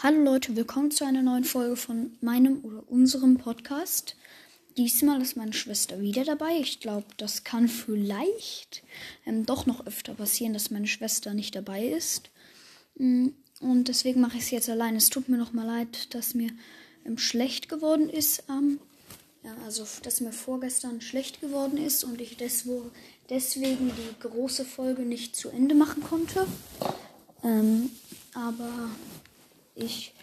Hallo Leute, willkommen zu einer neuen Folge von meinem oder unserem Podcast. Diesmal ist meine Schwester wieder dabei. Ich glaube, das kann vielleicht ähm, doch noch öfter passieren, dass meine Schwester nicht dabei ist. Mm, und deswegen mache ich es jetzt allein. Es tut mir noch mal leid, dass mir ähm, schlecht geworden ist. Ähm, ja, also, dass mir vorgestern schlecht geworden ist und ich deswegen die große Folge nicht zu Ende machen konnte. Ähm, aber ich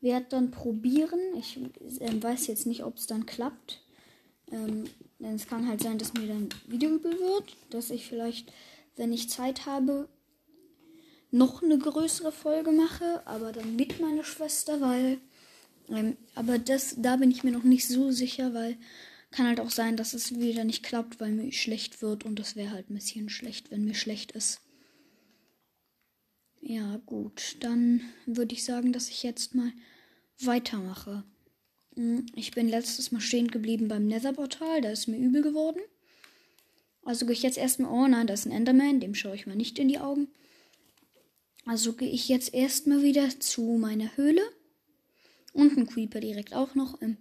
werde dann probieren. Ich äh, weiß jetzt nicht, ob es dann klappt. Ähm, denn es kann halt sein, dass mir dann wieder übel wird. Dass ich vielleicht, wenn ich Zeit habe, noch eine größere Folge mache. Aber dann mit meiner Schwester, weil. Ähm, aber das, da bin ich mir noch nicht so sicher, weil kann halt auch sein, dass es wieder nicht klappt, weil mir schlecht wird. Und das wäre halt ein bisschen schlecht, wenn mir schlecht ist. Ja, gut. Dann würde ich sagen, dass ich jetzt mal weitermache. Hm, ich bin letztes Mal stehen geblieben beim Nether-Portal. Da ist mir übel geworden. Also gehe ich jetzt erstmal. Oh nein, da ist ein Enderman. Dem schaue ich mal nicht in die Augen. Also gehe ich jetzt erstmal wieder zu meiner Höhle. Und ein Creeper direkt auch noch. Ähm,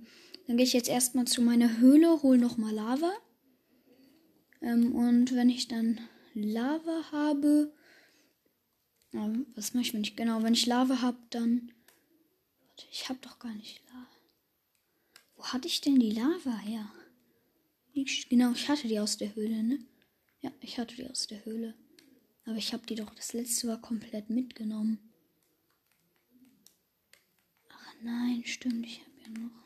dann gehe ich jetzt erstmal zu meiner Höhle, hole nochmal Lava. Ähm, und wenn ich dann Lava habe, ja, was mache ich, genau, wenn ich Lava habe, dann. Warte, ich habe doch gar nicht Lava. Wo hatte ich denn die Lava her? Ich, genau, ich hatte die aus der Höhle, ne? Ja, ich hatte die aus der Höhle. Aber ich habe die doch das letzte war komplett mitgenommen. Ach nein, stimmt, ich habe ja noch.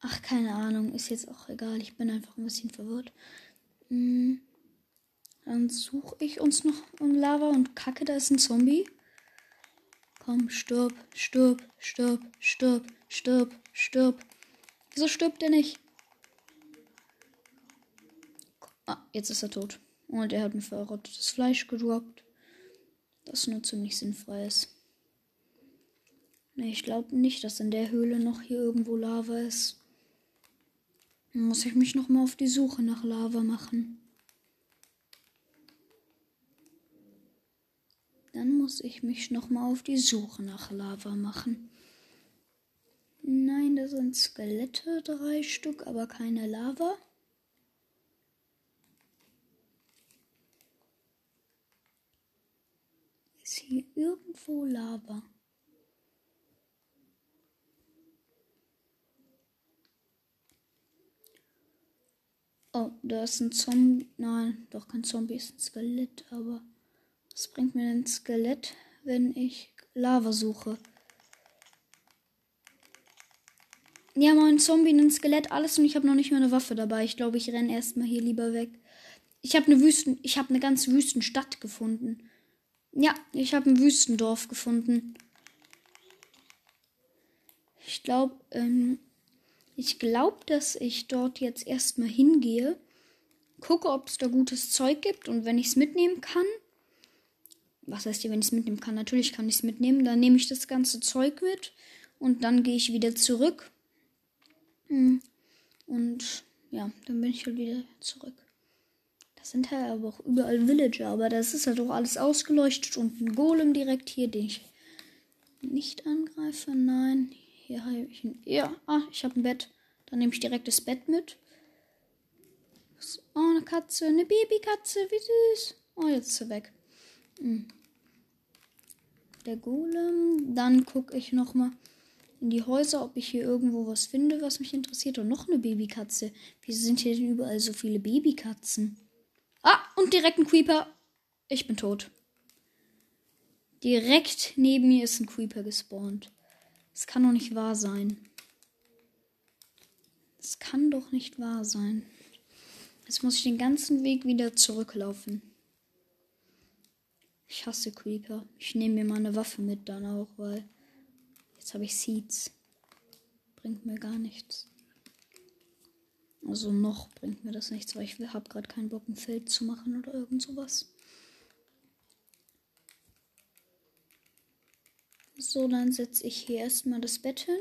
Ach, keine Ahnung, ist jetzt auch egal. Ich bin einfach ein bisschen verwirrt. Hm. Dann suche ich uns noch in Lava und kacke, da ist ein Zombie. Komm, stirb, stirb, stirb, stirb, stirb, stirb. Wieso stirbt er nicht? Ah, jetzt ist er tot. Und er hat mir verrottetes Fleisch gedroppt. Das nur ziemlich sinnfrei ist. Nee, ich glaube nicht, dass in der Höhle noch hier irgendwo Lava ist. Dann muss ich mich nochmal auf die Suche nach Lava machen. Dann muss ich mich nochmal auf die Suche nach Lava machen. Nein, da sind Skelette, drei Stück, aber keine Lava. Ist hier irgendwo Lava? Oh, da ist ein Zombie. Nein, doch kein Zombie, ist ein Skelett, aber. Was bringt mir ein Skelett, wenn ich Lava suche? Ja, mein Zombie, ein Skelett, alles und ich habe noch nicht mal eine Waffe dabei. Ich glaube, ich renne erstmal hier lieber weg. Ich habe eine Wüsten, ich habe eine ganz Wüstenstadt gefunden. Ja, ich habe ein Wüstendorf gefunden. Ich glaube, ähm, ich glaube, dass ich dort jetzt erstmal hingehe, gucke, ob es da gutes Zeug gibt und wenn ich es mitnehmen kann, was heißt hier, wenn ich es mitnehmen kann? Natürlich kann ich es mitnehmen. Dann nehme ich das ganze Zeug mit und dann gehe ich wieder zurück. Hm. Und ja, dann bin ich halt wieder zurück. Das sind halt aber auch überall Villager, aber das ist halt auch alles ausgeleuchtet und ein Golem direkt hier, den ich nicht angreife. Nein, hier habe ich ein. Ja, ah, ich habe ein Bett. Dann nehme ich direkt das Bett mit. Oh, eine Katze, eine Babykatze, wie süß. Oh, jetzt ist sie weg. Hm der Golem. Dann gucke ich nochmal in die Häuser, ob ich hier irgendwo was finde, was mich interessiert. Und noch eine Babykatze. Wieso sind hier denn überall so viele Babykatzen? Ah, und direkt ein Creeper. Ich bin tot. Direkt neben mir ist ein Creeper gespawnt. Das kann doch nicht wahr sein. Das kann doch nicht wahr sein. Jetzt muss ich den ganzen Weg wieder zurücklaufen. Ich hasse Creeper. Ich nehme mir mal eine Waffe mit dann auch, weil jetzt habe ich Seeds. Bringt mir gar nichts. Also noch bringt mir das nichts, weil ich habe gerade keinen Bock, ein Feld zu machen oder irgend sowas. So, dann setze ich hier erstmal das Bett hin.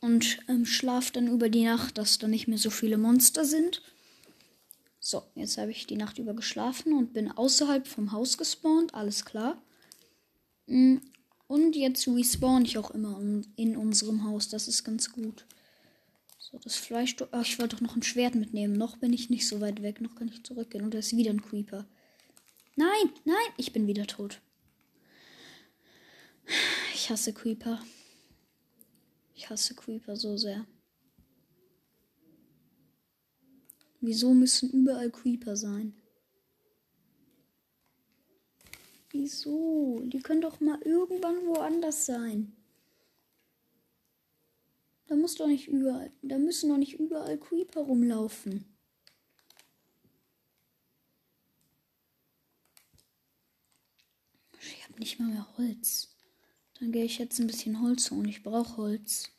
Und ähm, schlaf dann über die Nacht, dass da nicht mehr so viele Monster sind. So, jetzt habe ich die Nacht über geschlafen und bin außerhalb vom Haus gespawnt. Alles klar. Mm, und jetzt respawn ich auch immer in unserem Haus. Das ist ganz gut. So, das Fleisch. Ach, ich wollte doch noch ein Schwert mitnehmen. Noch bin ich nicht so weit weg. Noch kann ich zurückgehen. Und da ist wieder ein Creeper. Nein, nein, ich bin wieder tot. Ich hasse Creeper. Ich hasse Creeper so sehr. Wieso müssen überall Creeper sein? Wieso? Die können doch mal irgendwann woanders sein. Da muss doch nicht überall, da müssen doch nicht überall Creeper rumlaufen. Ich habe nicht mal mehr Holz. Dann gehe ich jetzt ein bisschen Holz holen. Ich brauche Holz.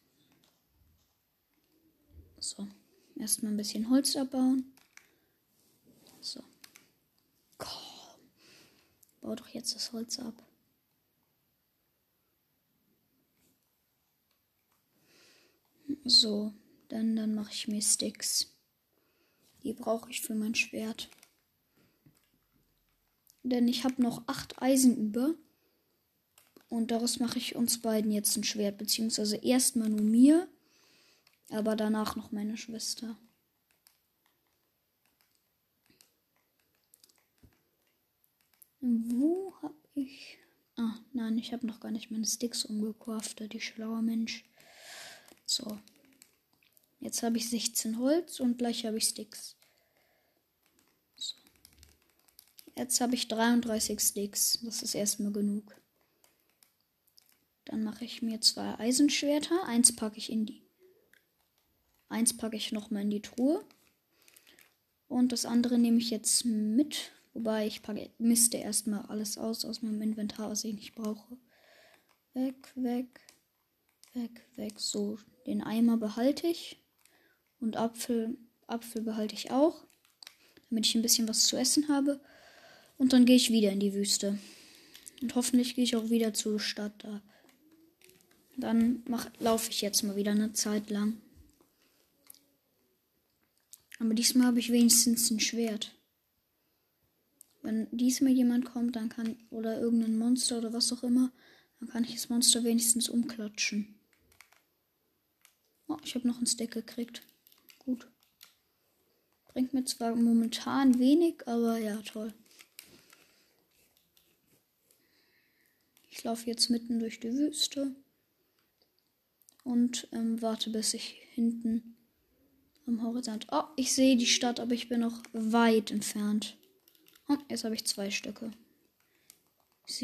So. Erstmal ein bisschen Holz abbauen. So. Komm. Bau doch jetzt das Holz ab. So, dann, dann mache ich mir Sticks. Die brauche ich für mein Schwert. Denn ich habe noch acht Eisen über. Und daraus mache ich uns beiden jetzt ein Schwert. Beziehungsweise erstmal nur mir. Aber danach noch meine Schwester. Wo hab ich. Ah, nein, ich habe noch gar nicht meine Sticks umgecraftet, die schlauer Mensch. So. Jetzt habe ich 16 Holz und gleich habe ich Sticks. So. Jetzt habe ich 33 Sticks. Das ist erstmal genug. Dann mache ich mir zwei Eisenschwerter. Eins packe ich in die. Eins packe ich nochmal in die Truhe. Und das andere nehme ich jetzt mit. Wobei ich packe, misste erstmal alles aus aus meinem Inventar, was ich nicht brauche. Weg, weg, weg, weg. So, den Eimer behalte ich. Und Apfel, Apfel behalte ich auch. Damit ich ein bisschen was zu essen habe. Und dann gehe ich wieder in die Wüste. Und hoffentlich gehe ich auch wieder zur Stadt da. Dann laufe ich jetzt mal wieder eine Zeit lang. Aber diesmal habe ich wenigstens ein Schwert. Wenn diesmal jemand kommt, dann kann. Oder irgendein Monster oder was auch immer, dann kann ich das Monster wenigstens umklatschen. Oh, ich habe noch einen Stack gekriegt. Gut. Bringt mir zwar momentan wenig, aber ja, toll. Ich laufe jetzt mitten durch die Wüste und ähm, warte, bis ich hinten am Horizont. Oh, ich sehe die Stadt, aber ich bin noch weit entfernt. Oh, jetzt habe ich zwei Stücke.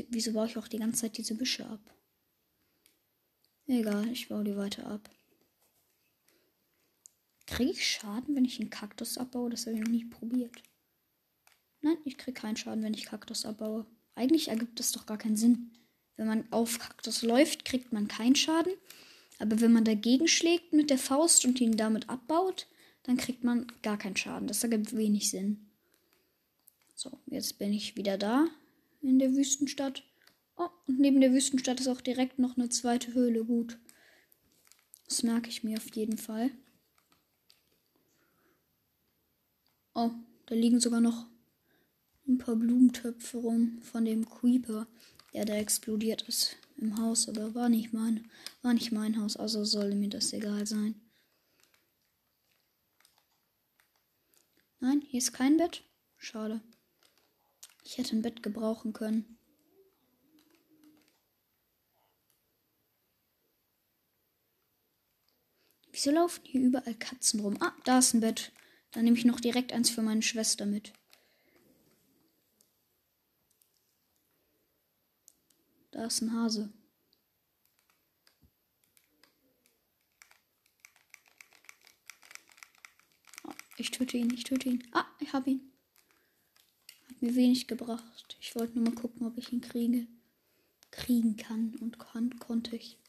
Wieso baue ich auch die ganze Zeit diese Büsche ab? Egal, ich baue die weiter ab. Kriege ich Schaden, wenn ich einen Kaktus abbaue? Das habe ich noch nie probiert. Nein, ich kriege keinen Schaden, wenn ich Kaktus abbaue. Eigentlich ergibt das doch gar keinen Sinn. Wenn man auf Kaktus läuft, kriegt man keinen Schaden. Aber wenn man dagegen schlägt mit der Faust und ihn damit abbaut, dann kriegt man gar keinen Schaden. Das ergibt wenig Sinn. So, jetzt bin ich wieder da in der Wüstenstadt. Oh, und neben der Wüstenstadt ist auch direkt noch eine zweite Höhle. Gut. Das merke ich mir auf jeden Fall. Oh, da liegen sogar noch ein paar Blumentöpfe rum von dem Creeper, der da explodiert ist im Haus, aber war nicht mein, war nicht mein Haus, also sollte mir das egal sein. Nein, hier ist kein Bett. Schade. Ich hätte ein Bett gebrauchen können. Wieso laufen hier überall Katzen rum? Ah, da ist ein Bett. Dann nehme ich noch direkt eins für meine Schwester mit. Da ist ein Hase. Oh, ich töte ihn, ich töte ihn. Ah, ich habe ihn. Hat mir wenig gebracht. Ich wollte nur mal gucken, ob ich ihn kriege. Kriegen kann und kann, konnte ich.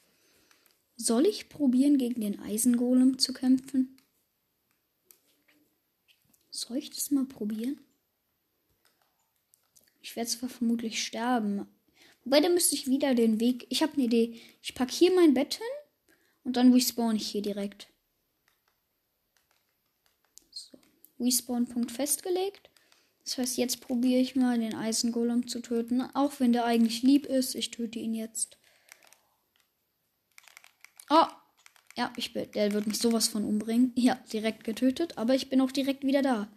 Soll ich probieren, gegen den Eisengolem zu kämpfen? Soll ich das mal probieren? Ich werde zwar vermutlich sterben. Wobei, da müsste ich wieder den Weg. Ich habe eine Idee. Ich packe hier mein Bett hin und dann respawn ich hier direkt. So. Respawn-Punkt festgelegt. Das heißt, jetzt probiere ich mal den Eisengolem zu töten. Auch wenn der eigentlich lieb ist. Ich töte ihn jetzt. Oh! Ja, ich bin, der wird mich sowas von umbringen. Ja, direkt getötet. Aber ich bin auch direkt wieder da.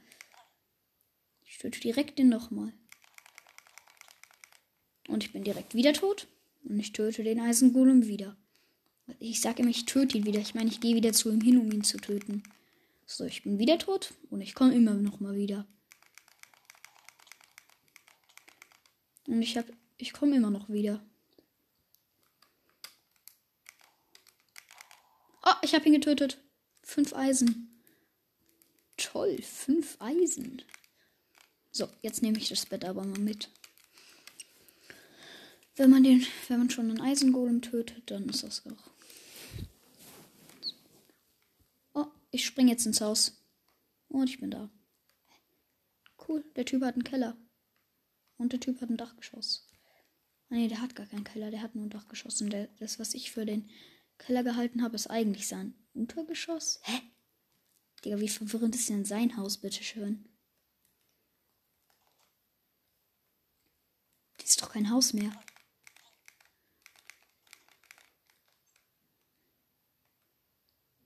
Ich töte direkt den nochmal. Und ich bin direkt wieder tot. Und ich töte den Eisengolem wieder. Ich sage immer, ich töte ihn wieder. Ich meine, ich gehe wieder zu ihm hin, um ihn zu töten. So, ich bin wieder tot und ich komme immer noch mal wieder. Und ich ich komme immer noch wieder. Oh, ich habe ihn getötet. Fünf Eisen. Toll, fünf Eisen. So, jetzt nehme ich das Bett aber mal mit. Wenn man den, wenn man schon einen Eisengolem tötet, dann ist das auch Ich springe jetzt ins Haus. Und ich bin da. Cool, der Typ hat einen Keller. Und der Typ hat ein Dachgeschoss. Ah nee, der hat gar keinen Keller, der hat nur ein Dachgeschoss. Und der, das, was ich für den Keller gehalten habe, ist eigentlich sein Untergeschoss. Hä? Digga, wie verwirrend ist denn sein Haus, bitteschön? Das ist doch kein Haus mehr.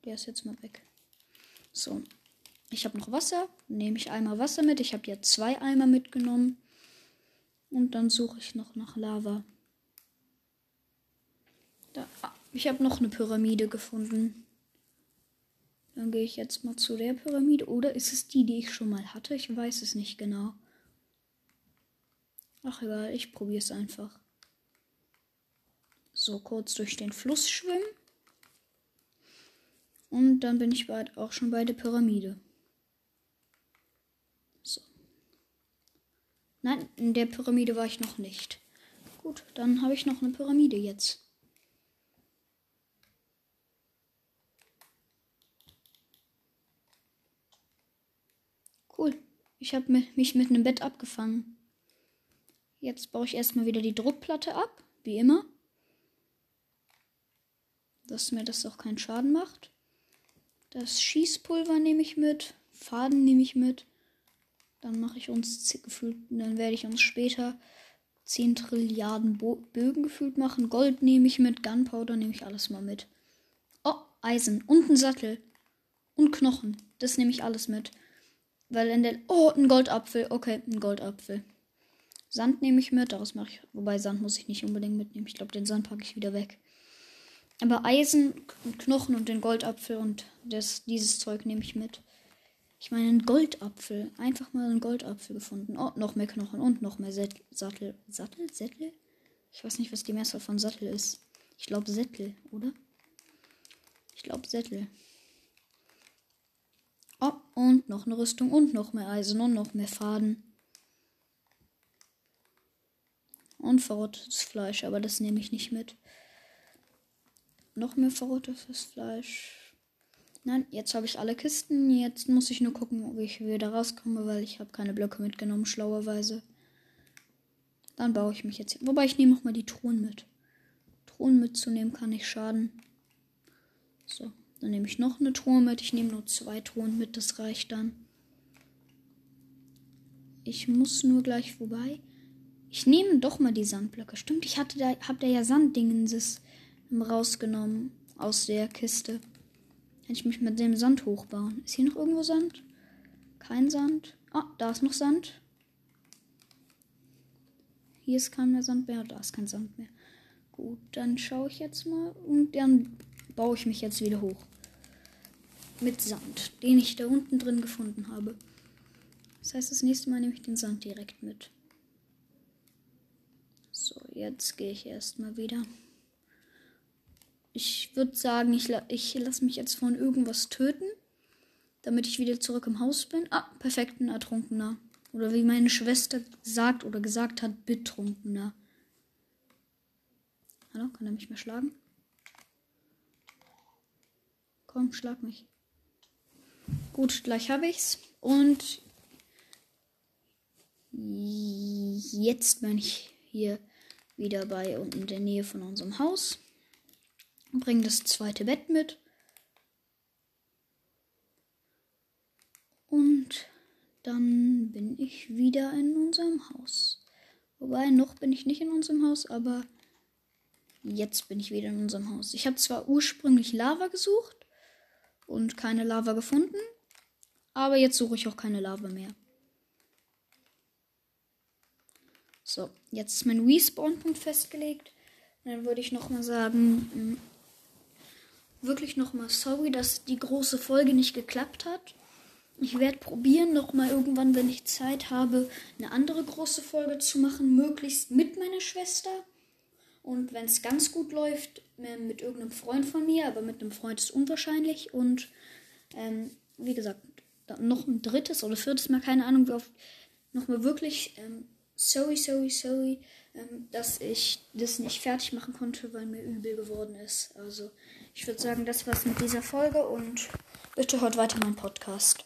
Der ist jetzt mal weg. So. Ich habe noch Wasser. Nehme ich einmal Wasser mit. Ich habe ja zwei Eimer mitgenommen. Und dann suche ich noch nach Lava. Da, ah, ich habe noch eine Pyramide gefunden. Dann gehe ich jetzt mal zu der Pyramide. Oder ist es die, die ich schon mal hatte? Ich weiß es nicht genau. Ach egal, ich probiere es einfach. So kurz durch den Fluss schwimmen. Und dann bin ich bald auch schon bei der Pyramide. So. Nein, in der Pyramide war ich noch nicht. Gut, dann habe ich noch eine Pyramide jetzt. Cool. Ich habe mich mit einem Bett abgefangen. Jetzt baue ich erstmal wieder die Druckplatte ab, wie immer. Dass mir das auch keinen Schaden macht. Das Schießpulver nehme ich mit. Faden nehme ich mit. Dann mache ich uns gefühlt, dann werde ich uns später 10 Trilliarden Bo Bögen gefühlt machen. Gold nehme ich mit, Gunpowder nehme ich alles mal mit. Oh, Eisen und ein Sattel und Knochen. Das nehme ich alles mit. Weil in der Oh, ein Goldapfel. Okay, ein Goldapfel. Sand nehme ich mit, daraus mache ich wobei Sand muss ich nicht unbedingt mitnehmen. Ich glaube, den Sand packe ich wieder weg. Aber Eisen und Knochen und den Goldapfel und das, dieses Zeug nehme ich mit. Ich meine, einen Goldapfel. Einfach mal einen Goldapfel gefunden. Oh, noch mehr Knochen und noch mehr Sättel. Sattel. Sattel? Sättel? Ich weiß nicht, was die Mehrzahl von Sattel ist. Ich glaube Sättel, oder? Ich glaube Sättel. Oh, und noch eine Rüstung und noch mehr Eisen und noch mehr Faden. Und verrottetes Fleisch, aber das nehme ich nicht mit noch mehr verrottetes Fleisch. Nein, jetzt habe ich alle Kisten. Jetzt muss ich nur gucken, ob ich wieder rauskomme, weil ich habe keine Blöcke mitgenommen, schlauerweise. Dann baue ich mich jetzt. Wobei ich nehme auch mal die Truhen mit. Truhen mitzunehmen kann nicht schaden. So, dann nehme ich noch eine Truhe mit. Ich nehme nur zwei Truhen mit, das reicht dann. Ich muss nur gleich vorbei. Ich nehme doch mal die Sandblöcke. Stimmt, ich hatte da, hab da ja Sanddingenses rausgenommen aus der Kiste. Kann ich mich mit dem Sand hochbauen. Ist hier noch irgendwo Sand? Kein Sand. Ah, da ist noch Sand. Hier ist kein mehr Sand mehr. Da ist kein Sand mehr. Gut, dann schaue ich jetzt mal und dann baue ich mich jetzt wieder hoch. Mit Sand, den ich da unten drin gefunden habe. Das heißt, das nächste Mal nehme ich den Sand direkt mit. So, jetzt gehe ich erstmal wieder ich würde sagen, ich, ich lasse mich jetzt von irgendwas töten, damit ich wieder zurück im Haus bin. Ah, perfekt, ein Ertrunkener. Oder wie meine Schwester sagt oder gesagt hat, Betrunkener. Hallo, kann er mich mehr schlagen? Komm, schlag mich. Gut, gleich habe ich's. Und jetzt bin ich hier wieder bei und in der Nähe von unserem Haus. Bring das zweite Bett mit. Und dann bin ich wieder in unserem Haus. Wobei, noch bin ich nicht in unserem Haus, aber jetzt bin ich wieder in unserem Haus. Ich habe zwar ursprünglich Lava gesucht und keine Lava gefunden, aber jetzt suche ich auch keine Lava mehr. So, jetzt ist mein Respawn-Punkt festgelegt. Dann würde ich nochmal sagen, mm, wirklich nochmal sorry, dass die große Folge nicht geklappt hat. Ich werde probieren, nochmal irgendwann, wenn ich Zeit habe, eine andere große Folge zu machen, möglichst mit meiner Schwester. Und wenn es ganz gut läuft, äh, mit irgendeinem Freund von mir, aber mit einem Freund ist unwahrscheinlich. Und ähm, wie gesagt, noch ein drittes oder viertes Mal, keine Ahnung, wie oft, nochmal wirklich ähm, sorry, sorry, sorry, ähm, dass ich das nicht fertig machen konnte, weil mir übel geworden ist. Also ich würde sagen, das war's mit dieser Folge und bitte hört weiter meinen Podcast.